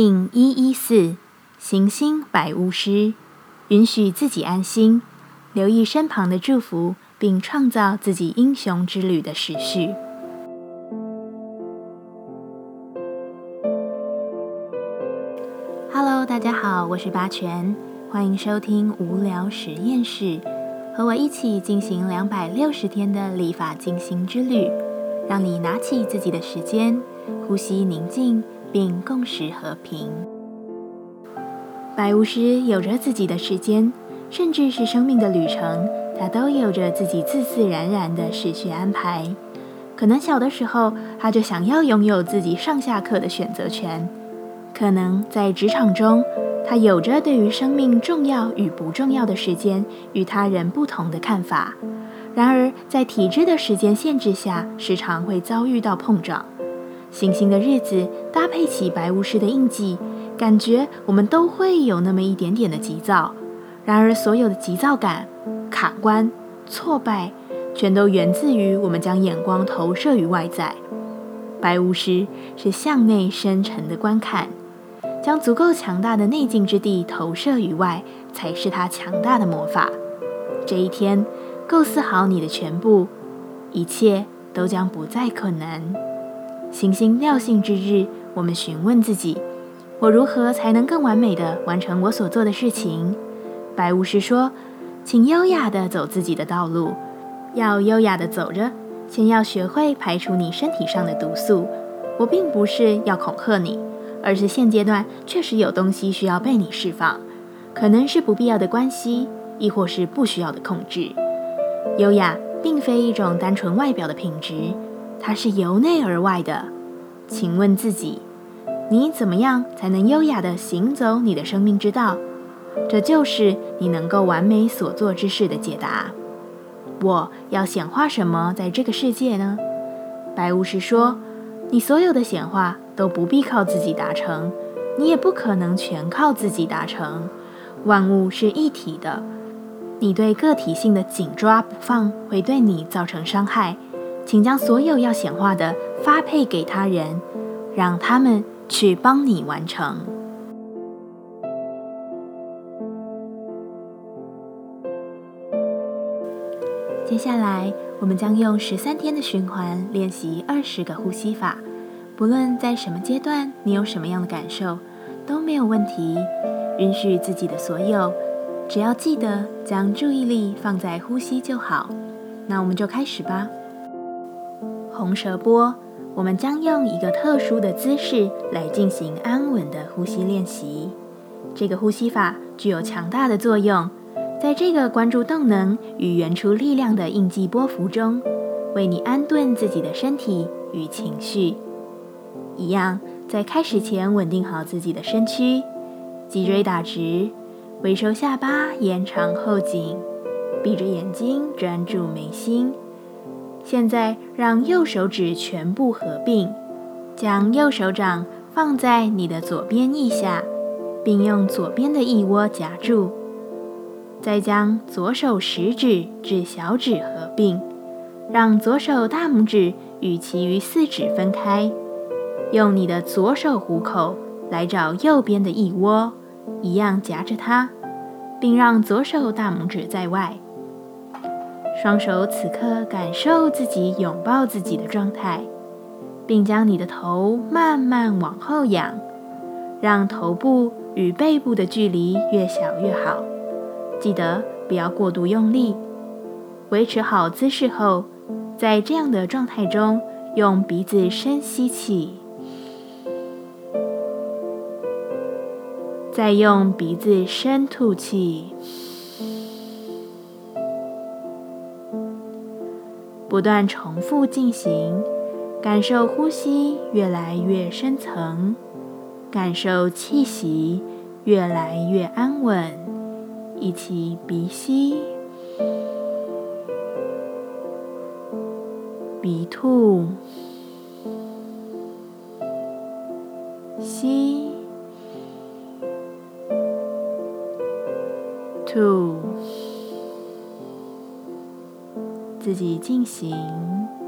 听一一四行星百巫师，允许自己安心，留意身旁的祝福，并创造自己英雄之旅的时序。Hello，大家好，我是八全，欢迎收听无聊实验室，和我一起进行两百六十天的立法进行之旅，让你拿起自己的时间，呼吸宁静。并共识和平。白巫师有着自己的时间，甚至是生命的旅程，他都有着自己自自然然的时序安排。可能小的时候，他就想要拥有自己上下课的选择权；可能在职场中，他有着对于生命重要与不重要的时间与他人不同的看法。然而，在体制的时间限制下，时常会遭遇到碰撞。星星的日子搭配起白巫师的印记，感觉我们都会有那么一点点的急躁。然而，所有的急躁感、卡关、挫败，全都源自于我们将眼光投射于外在。白巫师是向内深沉的观看，将足够强大的内境之地投射于外，才是他强大的魔法。这一天，构思好你的全部，一切都将不再困难。行星调性之日，我们询问自己：我如何才能更完美的完成我所做的事情？白巫师说：“请优雅的走自己的道路，要优雅的走着。先要学会排除你身体上的毒素。我并不是要恐吓你，而是现阶段确实有东西需要被你释放，可能是不必要的关系，亦或是不需要的控制。优雅并非一种单纯外表的品质。”它是由内而外的，请问自己：你怎么样才能优雅地行走你的生命之道？这就是你能够完美所做之事的解答。我要显化什么在这个世界呢？白巫师说：你所有的显化都不必靠自己达成，你也不可能全靠自己达成。万物是一体的，你对个体性的紧抓不放会对你造成伤害。请将所有要显化的发配给他人，让他们去帮你完成。接下来，我们将用十三天的循环练习二十个呼吸法。不论在什么阶段，你有什么样的感受都没有问题。允许自己的所有，只要记得将注意力放在呼吸就好。那我们就开始吧。红舌波，我们将用一个特殊的姿势来进行安稳的呼吸练习。这个呼吸法具有强大的作用，在这个关注动能与原初力量的印记波幅中，为你安顿自己的身体与情绪。一样，在开始前稳定好自己的身躯，脊椎打直，微收下巴，延长后颈，闭着眼睛专注眉心。现在让右手指全部合并，将右手掌放在你的左边腋下，并用左边的腋窝夹住。再将左手食指至小指合并，让左手大拇指与其余四指分开。用你的左手虎口来找右边的腋窝，一样夹着它，并让左手大拇指在外。双手此刻感受自己拥抱自己的状态，并将你的头慢慢往后仰，让头部与背部的距离越小越好。记得不要过度用力。维持好姿势后，在这样的状态中，用鼻子深吸气，再用鼻子深吐气。不断重复进行，感受呼吸越来越深层，感受气息越来越安稳。一起鼻吸，鼻吐，吸，己进行。